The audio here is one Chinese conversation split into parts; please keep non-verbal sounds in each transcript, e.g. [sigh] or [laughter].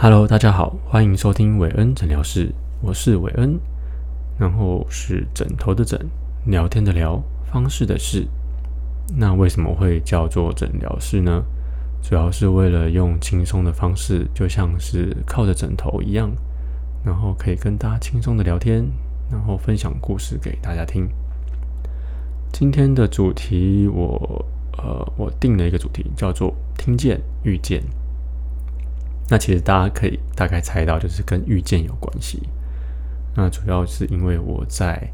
Hello，大家好，欢迎收听韦恩诊疗室，我是韦恩，然后是枕头的枕，聊天的聊，方式的事。那为什么会叫做诊疗室呢？主要是为了用轻松的方式，就像是靠着枕头一样，然后可以跟大家轻松的聊天，然后分享故事给大家听。今天的主题，我呃，我定了一个主题，叫做听见遇见。那其实大家可以大概猜到，就是跟遇见有关系。那主要是因为我在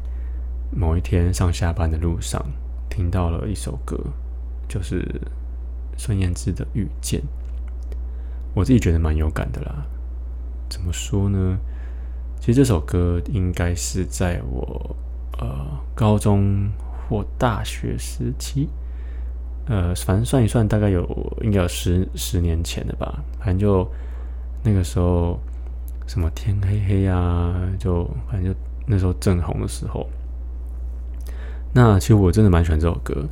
某一天上下班的路上听到了一首歌，就是孙燕姿的《遇见》。我自己觉得蛮有感的啦。怎么说呢？其实这首歌应该是在我呃高中或大学时期，呃，反正算一算，大概有应该有十十年前的吧。反正就。那个时候，什么天黑黑啊，就反正就那时候正红的时候。那其实我真的蛮喜欢这首歌，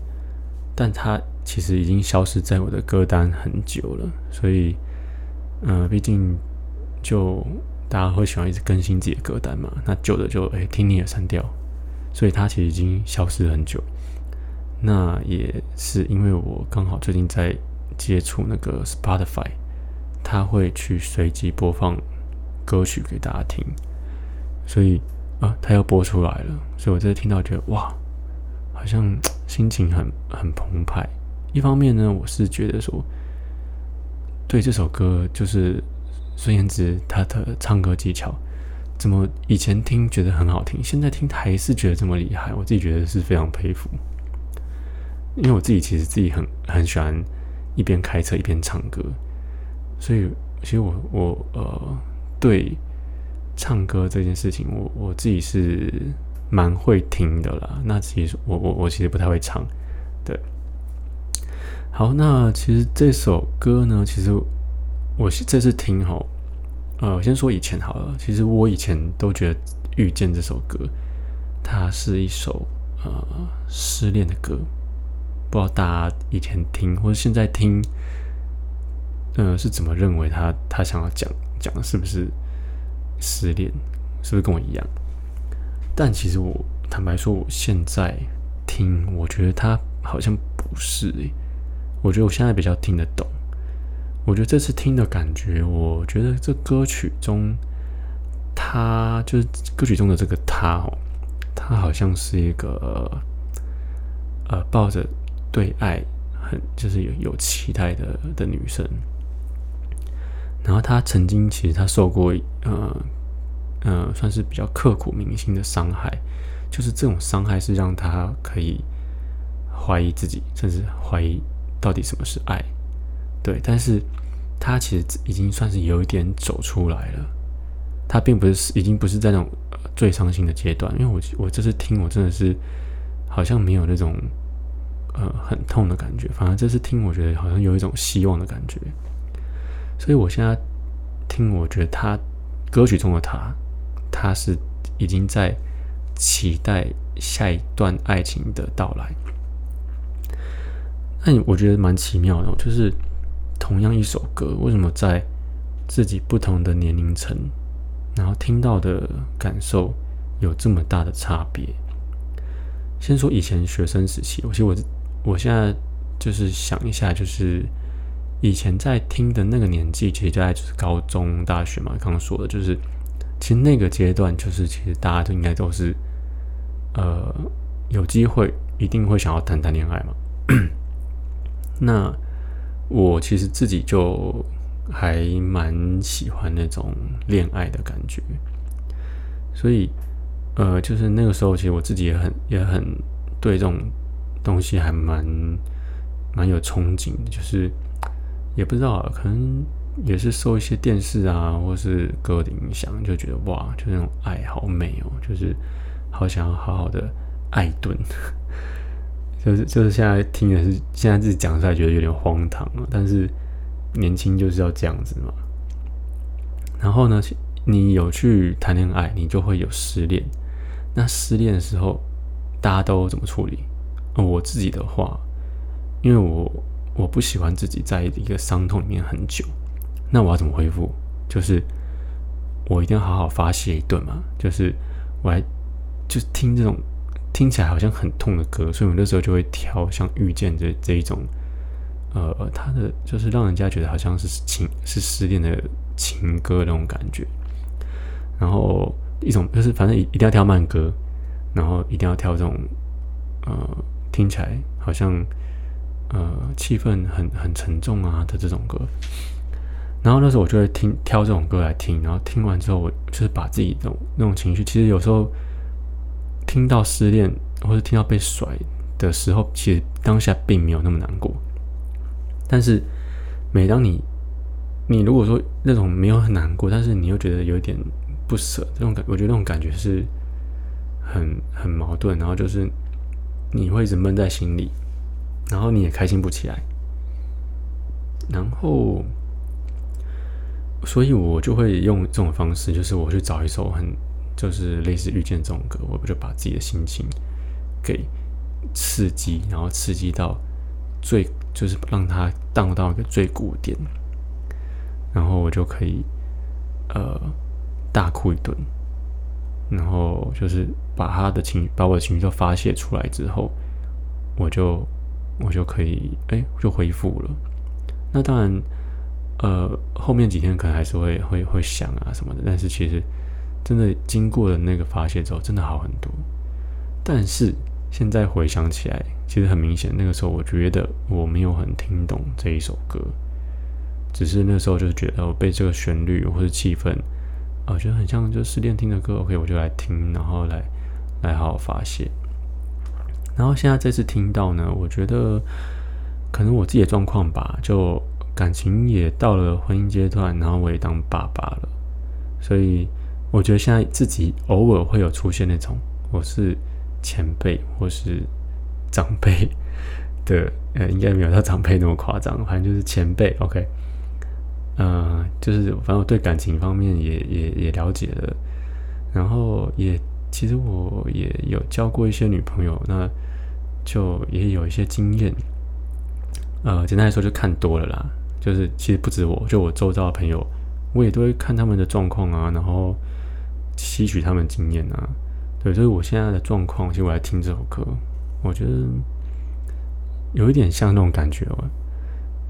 但它其实已经消失在我的歌单很久了。所以，呃，毕竟就大家会喜欢一直更新自己的歌单嘛。那旧的就哎听腻了删掉，所以它其实已经消失很久。那也是因为我刚好最近在接触那个 Spotify。他会去随机播放歌曲给大家听，所以啊，他又播出来了，所以我这次听到觉得哇，好像心情很很澎湃。一方面呢，我是觉得说，对这首歌就是孙燕姿她的唱歌技巧，怎么以前听觉得很好听，现在听还是觉得这么厉害，我自己觉得是非常佩服。因为我自己其实自己很很喜欢一边开车一边唱歌。所以，其实我我呃，对唱歌这件事情，我我自己是蛮会听的啦。那其实我我我其实不太会唱，对。好，那其实这首歌呢，其实我这次听哈，呃，先说以前好了。其实我以前都觉得《遇见》这首歌，它是一首呃失恋的歌。不知道大家以前听或者现在听。呃，是怎么认为他他想要讲讲的是不是失恋？是不是跟我一样？但其实我坦白说，我现在听，我觉得他好像不是诶。我觉得我现在比较听得懂。我觉得这次听的感觉，我觉得这歌曲中，他就是歌曲中的这个他哦，他好像是一个呃抱着对爱很就是有有期待的的女生。然后他曾经其实他受过呃呃算是比较刻骨铭心的伤害，就是这种伤害是让他可以怀疑自己，甚至怀疑到底什么是爱。对，但是他其实已经算是有一点走出来了。他并不是已经不是在那种最伤心的阶段，因为我我这次听我真的是好像没有那种呃很痛的感觉，反而这次听我觉得好像有一种希望的感觉。所以我现在听，我觉得他歌曲中的他，他是已经在期待下一段爱情的到来。那你我觉得蛮奇妙的，就是同样一首歌，为什么在自己不同的年龄层，然后听到的感受有这么大的差别？先说以前学生时期，我其实我我现在就是想一下，就是。以前在听的那个年纪，其实就在就是高中、大学嘛。刚刚说的，就是其实那个阶段，就是其实大家都应该都是，呃，有机会一定会想要谈谈恋爱嘛。[clears throat] 那我其实自己就还蛮喜欢那种恋爱的感觉，所以呃，就是那个时候，其实我自己也很也很对这种东西还蛮蛮有憧憬的，就是。也不知道，可能也是受一些电视啊，或是歌的影响，就觉得哇，就那种爱好美哦，就是好想要好好的爱顿，[laughs] 就是就是现在听的是现在自己讲出来觉得有点荒唐了，但是年轻就是要这样子嘛。然后呢，你有去谈恋爱，你就会有失恋。那失恋的时候，大家都怎么处理？我自己的话，因为我。我不喜欢自己在一个伤痛里面很久，那我要怎么恢复？就是我一定要好好发泄一顿嘛，就是我还就是听这种听起来好像很痛的歌，所以我那时候就会挑像《遇见》这这一种，呃，他的就是让人家觉得好像是情是失恋的情歌那种感觉，然后一种就是反正一定要挑慢歌，然后一定要挑这种呃听起来好像。呃，气氛很很沉重啊的这种歌，然后那时候我就会听挑这种歌来听，然后听完之后，我就是把自己这种那种情绪，其实有时候听到失恋或者听到被甩的时候，其实当下并没有那么难过。但是每当你你如果说那种没有很难过，但是你又觉得有点不舍，这种感，我觉得那种感觉是很很矛盾，然后就是你会一直闷在心里。然后你也开心不起来，然后，所以我就会用这种方式，就是我去找一首很，就是类似遇见这种歌，我就把自己的心情给刺激，然后刺激到最，就是让它荡到一个最谷点，然后我就可以呃大哭一顿，然后就是把他的情，把我的情绪都发泄出来之后，我就。我就可以哎，就恢复了。那当然，呃，后面几天可能还是会会会想啊什么的。但是其实真的经过了那个发泄之后，真的好很多。但是现在回想起来，其实很明显，那个时候我觉得我没有很听懂这一首歌，只是那时候就觉得我被这个旋律或者气氛，啊，觉得很像就失恋听的歌。OK，我就来听，然后来来好好发泄。然后现在这次听到呢，我觉得可能我自己的状况吧，就感情也到了婚姻阶段，然后我也当爸爸了，所以我觉得现在自己偶尔会有出现那种我是前辈或是长辈的，呃，应该没有到长辈那么夸张，反正就是前辈。OK，呃，就是反正我对感情方面也也也了解了，然后也。其实我也有交过一些女朋友，那就也有一些经验。呃，简单来说就看多了啦。就是其实不止我，就我周遭的朋友，我也都会看他们的状况啊，然后吸取他们经验啊。对，所以我现在的状况，其实我来听这首歌，我觉得有一点像那种感觉哦，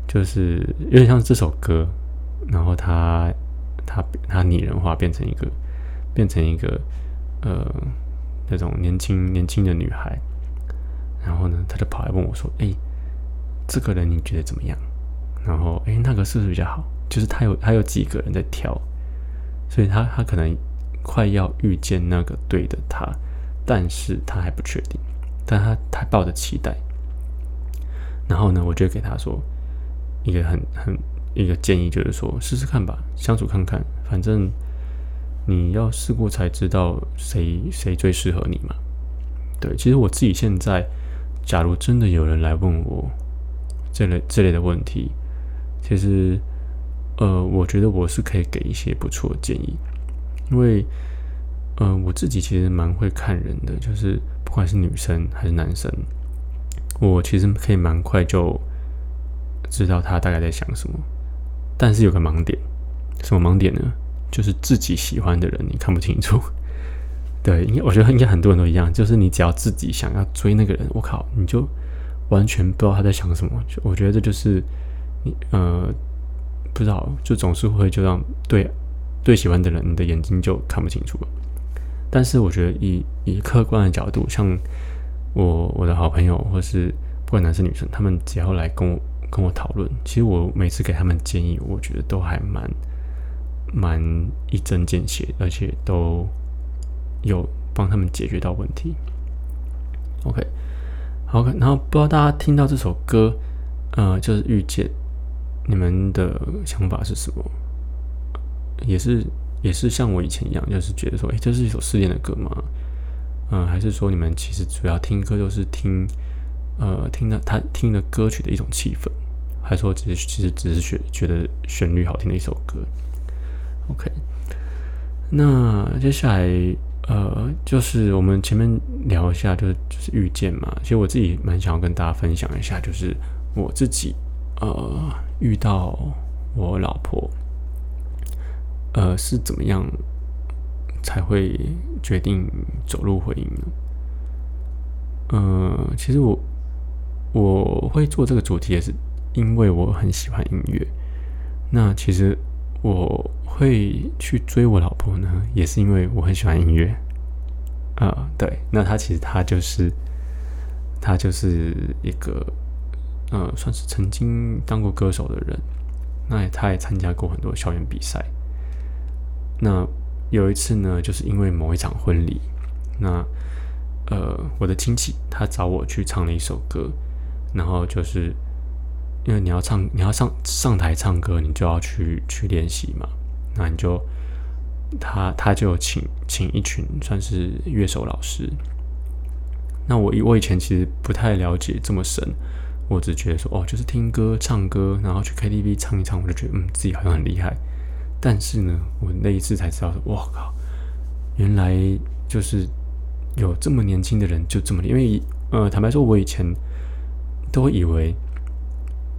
就是有点像这首歌，然后它它它拟人化，变成一个变成一个。呃，那种年轻年轻的女孩，然后呢，他就跑来问我说：“哎，这个人你觉得怎么样？”然后，哎，那个是不是比较好？就是他有他有几个人在挑，所以他他可能快要遇见那个对的他，但是他还不确定，但他他抱着期待。然后呢，我就给他说一个很很一个建议，就是说试试看吧，相处看看，反正。你要试过才知道谁谁最适合你嘛？对，其实我自己现在，假如真的有人来问我这类这类的问题，其实，呃，我觉得我是可以给一些不错的建议，因为，呃，我自己其实蛮会看人的，就是不管是女生还是男生，我其实可以蛮快就知道他大概在想什么，但是有个盲点，什么盲点呢？就是自己喜欢的人，你看不清楚。对，应该我觉得应该很多人都一样。就是你只要自己想要追那个人，我靠，你就完全不知道他在想什么。就我觉得这就是你呃，不知道，就总是会就让对对喜欢的人，你的眼睛就看不清楚了。但是我觉得以以客观的角度，像我我的好朋友，或是不管男生女生，他们只要来跟我跟我讨论，其实我每次给他们建议，我觉得都还蛮。蛮一针见血，而且都有帮他们解决到问题。OK，好，然后不知道大家听到这首歌，呃，就是遇见，你们的想法是什么？也是也是像我以前一样，就是觉得说，哎，这是一首失恋的歌吗？嗯，还是说你们其实主要听歌就是听，呃，听的他听的歌曲的一种气氛，还是说只是其实只是觉觉得旋律好听的一首歌？OK，那接下来呃，就是我们前面聊一下，就是就是遇见嘛。其实我自己蛮想要跟大家分享一下，就是我自己呃遇到我老婆呃，是怎么样才会决定走入婚姻呢？呃，其实我我会做这个主题也是因为我很喜欢音乐。那其实我会去追我老婆呢，也是因为我很喜欢音乐。啊，对，那他其实他就是他就是一个呃，算是曾经当过歌手的人。那他也参加过很多校园比赛。那有一次呢，就是因为某一场婚礼，那。呃，我的亲戚他找我去唱了一首歌，然后就是因为你要唱，你要上上台唱歌，你就要去去练习嘛。那你就他他就请请一群算是乐手老师。那我我以前其实不太了解这么深，我只觉得说哦，就是听歌唱歌，然后去 KTV 唱一唱，我就觉得嗯自己好像很厉害。但是呢，我那一次才知道说，哇靠，原来就是。有这么年轻的人就这么，因为呃，坦白说，我以前都以为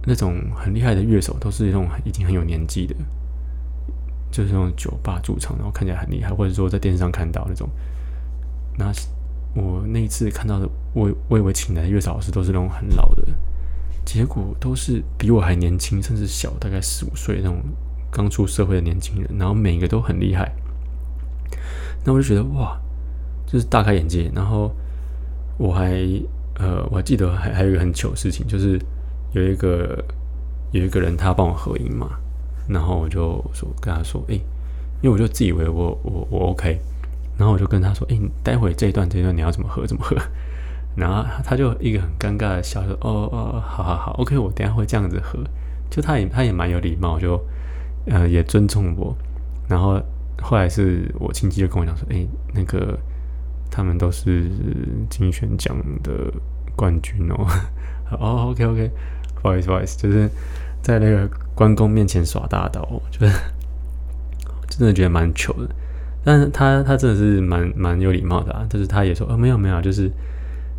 那种很厉害的乐手都是那种已经很有年纪的，就是那种酒吧驻唱，然后看起来很厉害，或者说在电视上看到那种。那我那一次看到的，我我以为请来的乐手老师都是那种很老的，结果都是比我还年轻，甚至小大概四五岁那种刚出社会的年轻人，然后每一个都很厉害。那我就觉得哇。就是大开眼界，然后我还呃，我还记得还还有一个很糗的事情，就是有一个有一个人他帮我合影嘛，然后我就说跟他说，哎，因为我就自以为我我我 OK，然后我就跟他说，哎，待会这一段这段你要怎么合怎么合，[laughs] 然后他就一个很尴尬的笑说，哦哦，好好好，OK，我等下会这样子合，就他也他也蛮有礼貌，就呃也尊重我，然后后来是我亲戚就跟我讲说，哎，那个。他们都是金选奖的冠军哦。[laughs] 哦，OK OK，不好意思不好意思，就是在那个关公面前耍大刀，就是 [laughs] 真的觉得蛮糗的。但是他他真的是蛮蛮有礼貌的啊，就是他也说，呃，没有没有，就是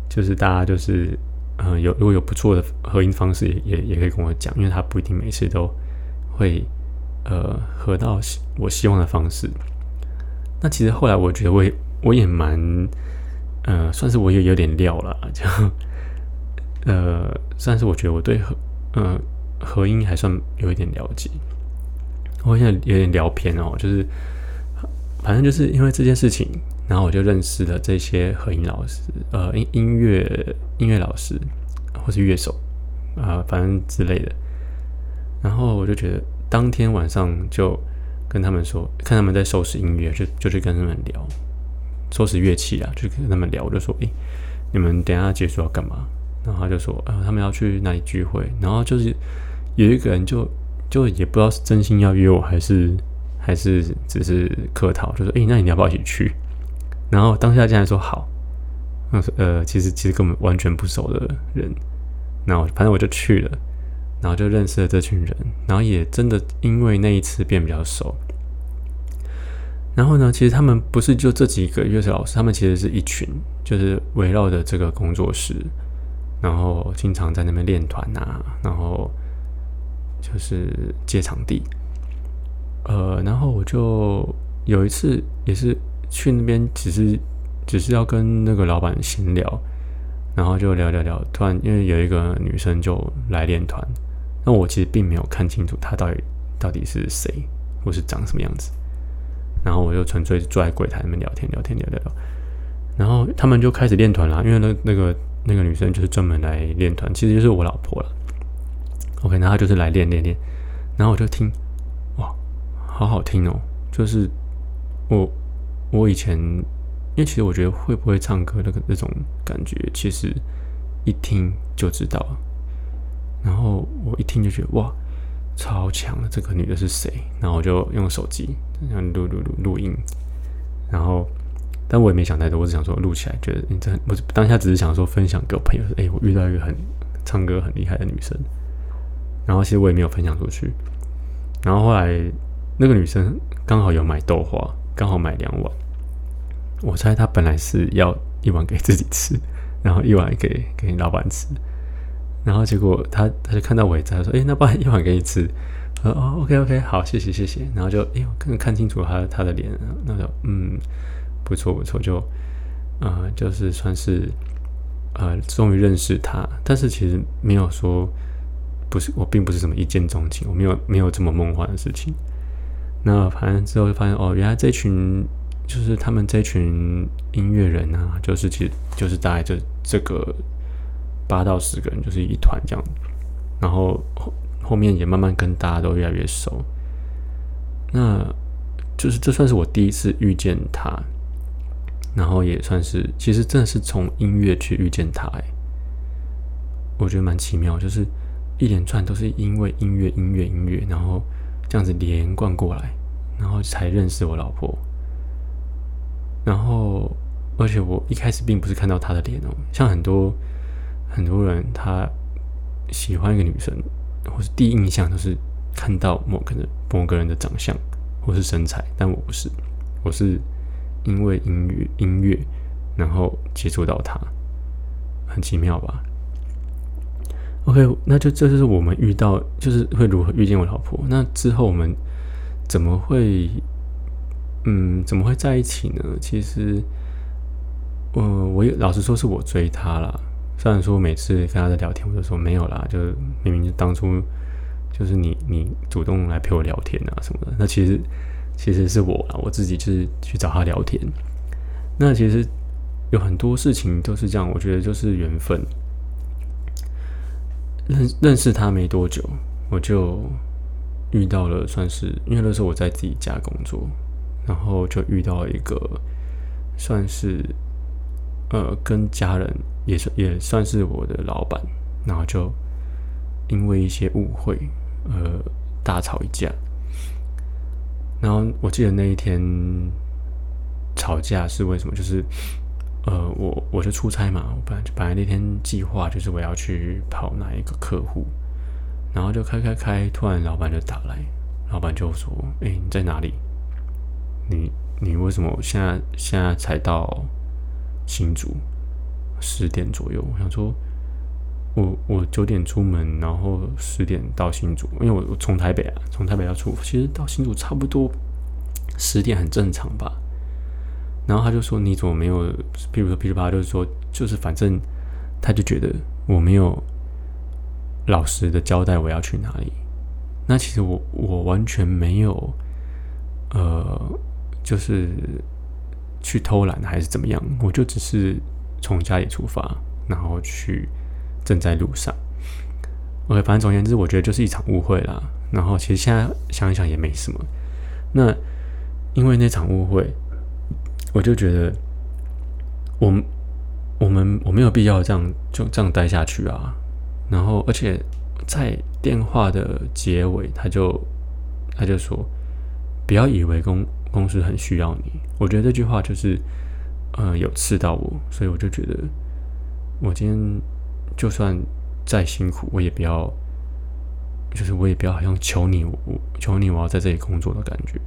就是大家就是呃有如果有不错的合音方式，也也也可以跟我讲，因为他不一定每次都会呃合到我希望的方式。那其实后来我觉得我也。我也蛮，呃，算是我也有点料了，就，呃，算是我觉得我对和，呃，和音还算有一点了解。我现在有点聊偏哦，就是，反正就是因为这件事情，然后我就认识了这些和音老师，呃，音音乐音乐老师或是乐手啊，反正之类的。然后我就觉得当天晚上就跟他们说，看他们在收拾音乐，就就去跟他们聊。收拾乐器啊，就跟他们聊，我就说：“诶，你们等下结束要干嘛？”然后他就说：“啊，他们要去哪里聚会？”然后就是有一个人就就也不知道是真心要约我，还是还是只是客套，就说：“诶，那你要不要一起去？”然后当下竟然说：“好。”那说：“呃，其实其实跟我们完全不熟的人。”然后反正我就去了，然后就认识了这群人，然后也真的因为那一次变比较熟。然后呢，其实他们不是就这几个乐手老师，他们其实是一群，就是围绕着这个工作室，然后经常在那边练团啊，然后就是借场地。呃，然后我就有一次也是去那边，只是只是要跟那个老板闲聊，然后就聊聊聊，突然因为有一个女生就来练团，那我其实并没有看清楚她到底到底是谁，或是长什么样子。然后我就纯粹坐在柜台那边聊天，聊天，聊聊聊。然后他们就开始练团啦，因为那那个那个女生就是专门来练团，其实就是我老婆了。OK，那她就是来练练练。然后我就听，哇，好好听哦！就是我我以前，因为其实我觉得会不会唱歌那个那种感觉，其实一听就知道了。然后我一听就觉得哇。超强的这个女的是谁？然后我就用手机这样录录录录音，然后但我也没想太多，我只想说录起来，觉得你这我当下只是想说分享给我朋友，说哎，我遇到一个很唱歌很厉害的女生。然后其实我也没有分享出去。然后后来那个女生刚好有买豆花，刚好买两碗。我猜她本来是要一碗给自己吃，然后一碗给给老板吃。然后结果她她就看到我也在，说：“哎，那不然一碗给你吃。”呃哦，OK OK，好，谢谢谢谢。然后就哎呦，看看清楚他他的脸，那就嗯，不错不错，就呃就是算是呃终于认识他，但是其实没有说不是我并不是什么一见钟情，我没有没有这么梦幻的事情。那反正之后就发现哦，原来这群就是他们这群音乐人啊，就是其实就是大概就这个八到十个人就是一团这样，然后后后面也慢慢跟大家都越来越熟。那就是这算是我第一次遇见他，然后也算是其实真的是从音乐去遇见他，哎，我觉得蛮奇妙，就是一连串都是因为音乐音乐音乐，然后这样子连贯过来。然后才认识我老婆，然后而且我一开始并不是看到她的脸哦，像很多很多人他喜欢一个女生，或是第一印象都是看到某个人某个人的长相或是身材，但我不是，我是因为音乐音乐，然后接触到她，很奇妙吧？OK，那就这就是我们遇到，就是会如何遇见我老婆。那之后我们。怎么会，嗯，怎么会在一起呢？其实，呃，我老实说是我追她啦。虽然说每次跟她在聊天，我就说没有啦，就明明就当初就是你你主动来陪我聊天啊什么的。那其实其实是我啊，我自己就是去找她聊天。那其实有很多事情都是这样，我觉得就是缘分。认认识她没多久，我就。遇到了，算是因为那时候我在自己家工作，然后就遇到一个算是呃跟家人也算也算是我的老板，然后就因为一些误会呃大吵一架，然后我记得那一天吵架是为什么？就是呃我我就出差嘛，我本来本来那天计划就是我要去跑哪一个客户。然后就开开开，突然老板就打来，老板就说：“哎，你在哪里？你你为什么现在现在才到新竹十点左右？”我想说，我我九点出门，然后十点到新竹，因为我我从台北啊，从台北要出，其实到新竹差不多十点很正常吧。然后他就说：“你怎么没有？比如说，噼里啪啦，就是说，就是反正他就觉得我没有。”老实的交代我要去哪里，那其实我我完全没有，呃，就是去偷懒还是怎么样，我就只是从家里出发，然后去正在路上。OK，反正总而言之，我觉得就是一场误会啦。然后其实现在想一想也没什么。那因为那场误会，我就觉得，我我们我没有必要这样就这样待下去啊。然后，而且在电话的结尾，他就他就说：“不要以为公公司很需要你。”我觉得这句话就是，呃，有刺到我，所以我就觉得，我今天就算再辛苦，我也不要，就是我也不要好像求你，我求你，我要在这里工作的感觉。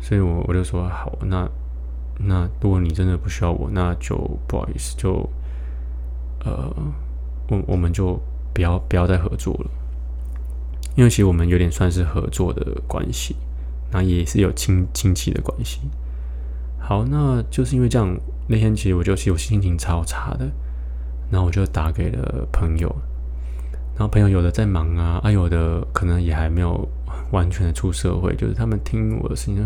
所以我我就说好，那那如果你真的不需要我，那就不好意思，就呃。我我们就不要不要再合作了，因为其实我们有点算是合作的关系，那也是有亲亲戚的关系。好，那就是因为这样，那天其实我就其实心情超差的，然后我就打给了朋友，然后朋友有的在忙啊，啊有的可能也还没有完全的出社会，就是他们听我的事情，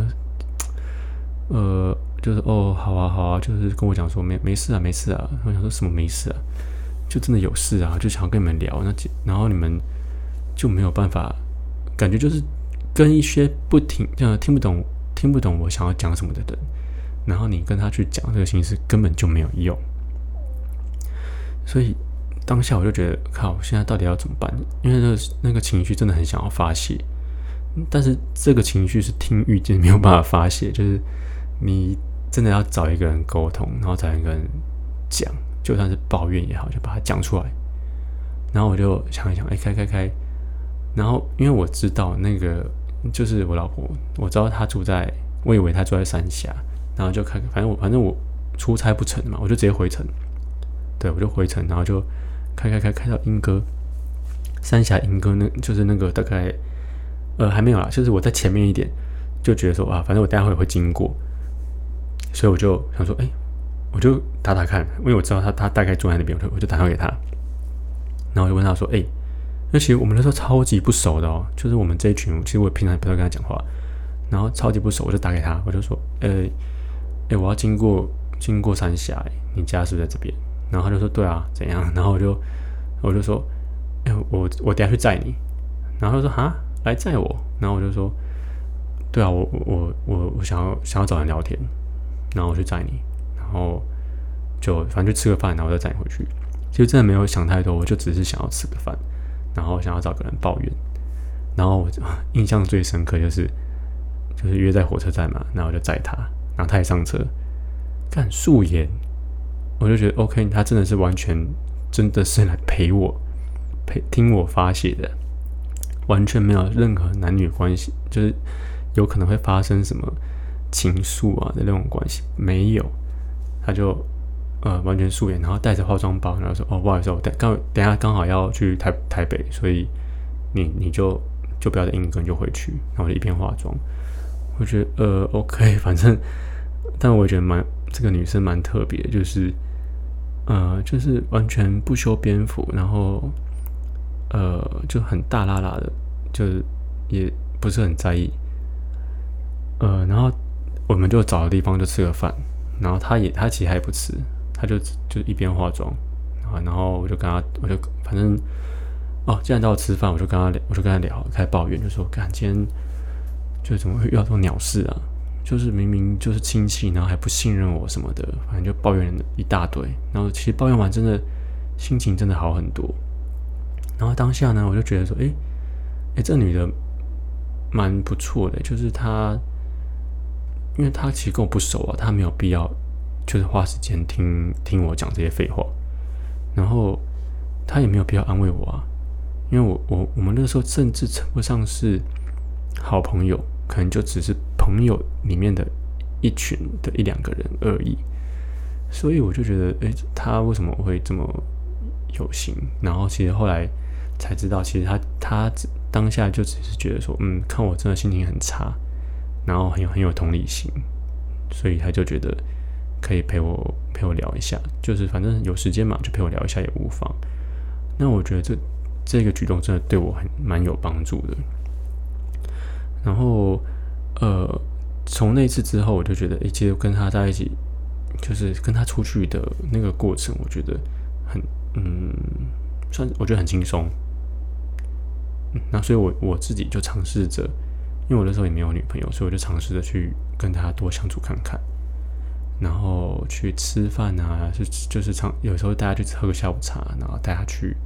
呃，就是哦，好啊好啊，就是跟我讲说没没事啊没事啊，我想说什么没事啊。就真的有事啊，就想要跟你们聊，那然后你们就没有办法，感觉就是跟一些不听、呃听不懂、听不懂我想要讲什么的人，然后你跟他去讲这个形式根本就没有用。所以当下我就觉得，靠，我现在到底要怎么办？因为那个那个情绪真的很想要发泄，但是这个情绪是听遇见没有办法发泄，就是你真的要找一个人沟通，然后找一个人讲。就算是抱怨也好，就把它讲出来。然后我就想一想，哎，开开开。然后因为我知道那个就是我老婆，我知道她住在，我以为她住在三峡。然后就开，反正我反正我出差不成嘛，我就直接回城。对，我就回城，然后就开开开开到莺歌，三峡莺歌，那就是那个大概呃，还没有啦，就是我在前面一点就觉得说啊，反正我待会会经过，所以我就想说，哎，我就打打看，因为我知道他他大概住在那边，我就我就打电话给他，然后我就问他说，哎，那其实我们那时候超级不熟的哦，就是我们这一群，其实我平常也不太跟他讲话，然后超级不熟，我就打给他，我就说，呃，哎，我要经过经过三峡，你家是不是在这边？然后他就说，对啊，怎样？[laughs] 然后我就我就说，哎，我我等下去载你，然后他说，哈。来载我，然后我就说，对啊，我我我我想要想要找人聊天，然后我去载你，然后就反正就吃个饭，然后再载你回去。其实真的没有想太多，我就只是想要吃个饭，然后想要找个人抱怨。然后我 [laughs] 印象最深刻就是就是约在火车站嘛，然后就载他，然后他也上车，干素颜，我就觉得 OK，他真的是完全真的是来陪我陪听我发泄的。完全没有任何男女关系，就是有可能会发生什么情愫啊的那种关系，没有。他就呃完全素颜，然后带着化妆包，然后说：“哦，不好意思，我等刚等下刚好要去台台北，所以你你就就不要再硬跟，就回去。”然后就一边化妆，我觉得呃 OK，反正，但我觉得蛮这个女生蛮特别，就是呃就是完全不修边幅，然后。呃，就很大拉拉的，就是也不是很在意。呃，然后我们就找个地方就吃个饭，然后他也他其实还不吃，他就就一边化妆啊，然后我就跟他，我就反正哦，既然到吃饭，我就跟他聊，我就跟他聊，开始抱怨，就说，看今天就怎么会遇到这种鸟事啊？就是明明就是亲戚，然后还不信任我什么的，反正就抱怨一大堆。然后其实抱怨完，真的心情真的好很多。然后当下呢，我就觉得说，哎，哎，这女的蛮不错的，就是她，因为她其实跟我不熟啊，她没有必要就是花时间听听我讲这些废话，然后她也没有必要安慰我啊，因为我我我们那时候甚至称不上是好朋友，可能就只是朋友里面的一群的一两个人而已，所以我就觉得，哎，他为什么会这么有心？然后其实后来。才知道，其实他他当下就只是觉得说，嗯，看我真的心情很差，然后很有很有同理心，所以他就觉得可以陪我陪我聊一下，就是反正有时间嘛，就陪我聊一下也无妨。那我觉得这这个举动真的对我很蛮有帮助的。然后呃，从那次之后，我就觉得，诶，其实跟他在一起，就是跟他出去的那个过程，我觉得很嗯，算我觉得很轻松。那所以，我我自己就尝试着，因为我那时候也没有女朋友，所以我就尝试着去跟他多相处看看，然后去吃饭啊，就就是常有时候大家去喝个下午茶，然后带他去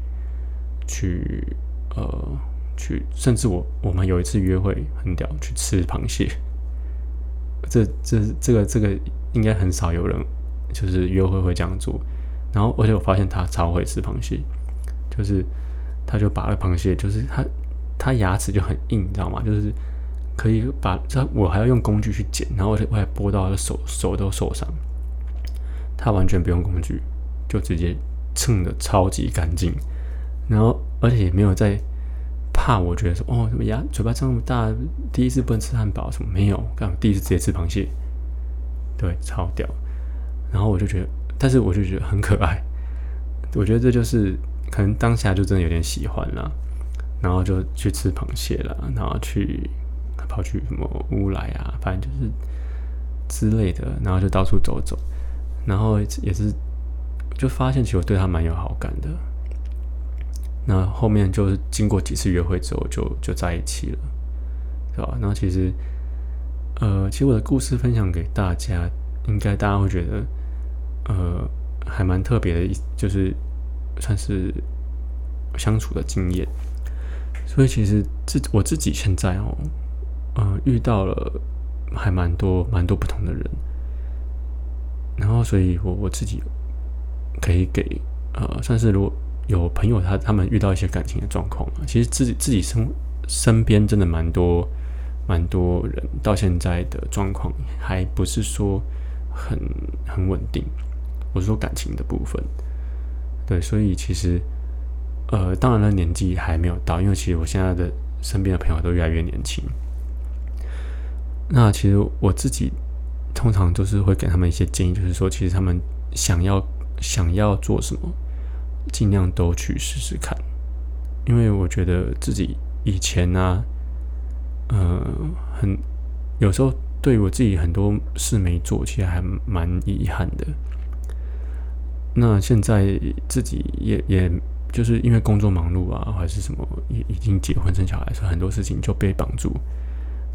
去呃去，甚至我我们有一次约会很屌，去吃螃蟹，这这这个这个应该很少有人就是约会会这样做，然后而且我发现他超会吃螃蟹，就是。他就把那螃蟹，就是他，他牙齿就很硬，你知道吗？就是可以把这，我还要用工具去剪，然后我还剥到他手，手都受伤。他完全不用工具，就直接蹭的超级干净，然后而且也没有在怕，我觉得说哦，什么牙嘴巴这么大，第一次不能吃汉堡什么没有，刚第一次直接吃螃蟹，对，超屌。然后我就觉得，但是我就觉得很可爱，我觉得这就是。可能当下就真的有点喜欢了，然后就去吃螃蟹了，然后去跑去什么乌来啊，反正就是之类的，然后就到处走走，然后也是就发现其实我对他蛮有好感的。那后面就是经过几次约会之后，就就在一起了，对吧？然后其实呃，其实我的故事分享给大家，应该大家会觉得呃还蛮特别的，一就是。算是相处的经验，所以其实自我自己现在哦，呃，遇到了还蛮多蛮多不同的人，然后所以我我自己可以给呃，算是如果有朋友他他们遇到一些感情的状况，其实自己自己身身边真的蛮多蛮多人到现在的状况还不是说很很稳定，我是说感情的部分。对，所以其实，呃，当然了，年纪还没有到，因为其实我现在的身边的朋友都越来越年轻。那其实我自己通常都是会给他们一些建议，就是说，其实他们想要想要做什么，尽量都去试试看。因为我觉得自己以前呢，呃，很有时候对我自己很多事没做，其实还蛮遗憾的。那现在自己也也就是因为工作忙碌啊，还是什么，已已经结婚生小孩，所以很多事情就被绑住。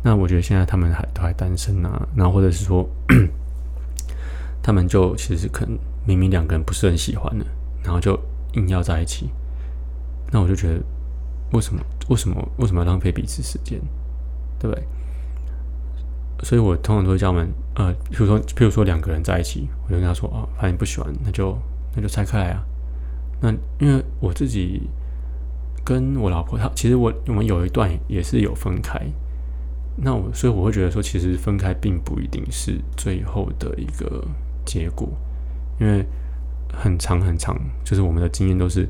那我觉得现在他们还都还单身啊，然后或者是说，[clears throat] 他们就其实可能明明两个人不是很喜欢的，然后就硬要在一起。那我就觉得，为什么为什么为什么要浪费彼此时间，对不对？所以我通常都会叫他们，呃，比如说，比如说两个人在一起，我就跟他说啊，反正不喜欢，那就那就拆开来啊。那因为我自己跟我老婆，她其实我我们有一段也是有分开。那我所以我会觉得说，其实分开并不一定是最后的一个结果，因为很长很长，就是我们的经验都是，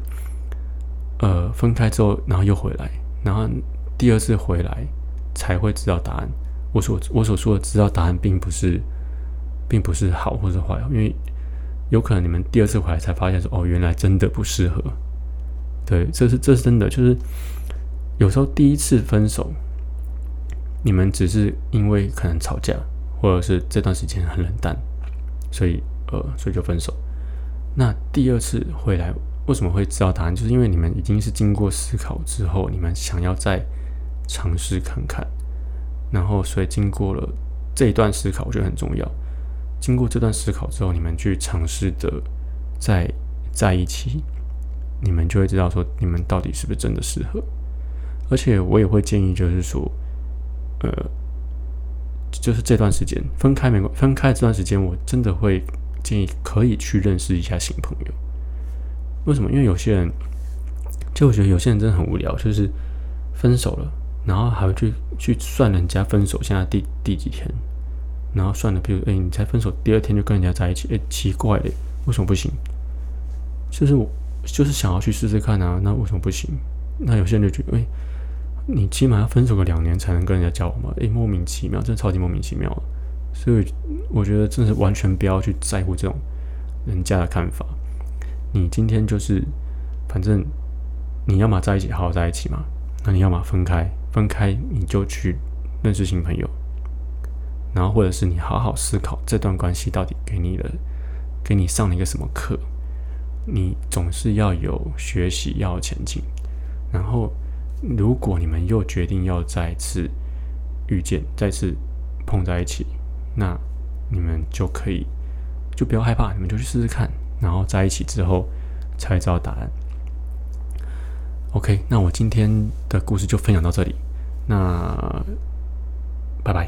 呃，分开之后，然后又回来，然后第二次回来才会知道答案。我所我所说的知道答案，并不是，并不是好或者坏，因为有可能你们第二次回来才发现说，哦，原来真的不适合。对，这是这是真的，就是有时候第一次分手。你们只是因为可能吵架，或者是这段时间很冷淡，所以呃，所以就分手。那第二次回来为什么会知道答案？就是因为你们已经是经过思考之后，你们想要再尝试看看，然后所以经过了这一段思考，我觉得很重要。经过这段思考之后，你们去尝试的在在一起，你们就会知道说你们到底是不是真的适合。而且我也会建议，就是说。呃，就是这段时间分开没关分开这段时间，我真的会建议可以去认识一下新朋友。为什么？因为有些人，就我觉得有些人真的很无聊，就是分手了，然后还会去去算人家分手现在第第几天，然后算了，比如哎，你才分手第二天就跟人家在一起，哎，奇怪嘞，为什么不行？就是我就是想要去试试看啊，那为什么不行？那有些人就觉得哎。你起码要分手个两年才能跟人家交往吗？诶，莫名其妙，真的超级莫名其妙。所以我觉得真的是完全不要去在乎这种人家的看法。你今天就是，反正你要么在一起好好在一起嘛，那你要么分开，分开你就去认识新朋友，然后或者是你好好思考这段关系到底给你的，给你上了一个什么课。你总是要有学习，要前进，然后。如果你们又决定要再次遇见、再次碰在一起，那你们就可以就不要害怕，你们就去试试看，然后在一起之后才知道答案。OK，那我今天的故事就分享到这里，那拜拜。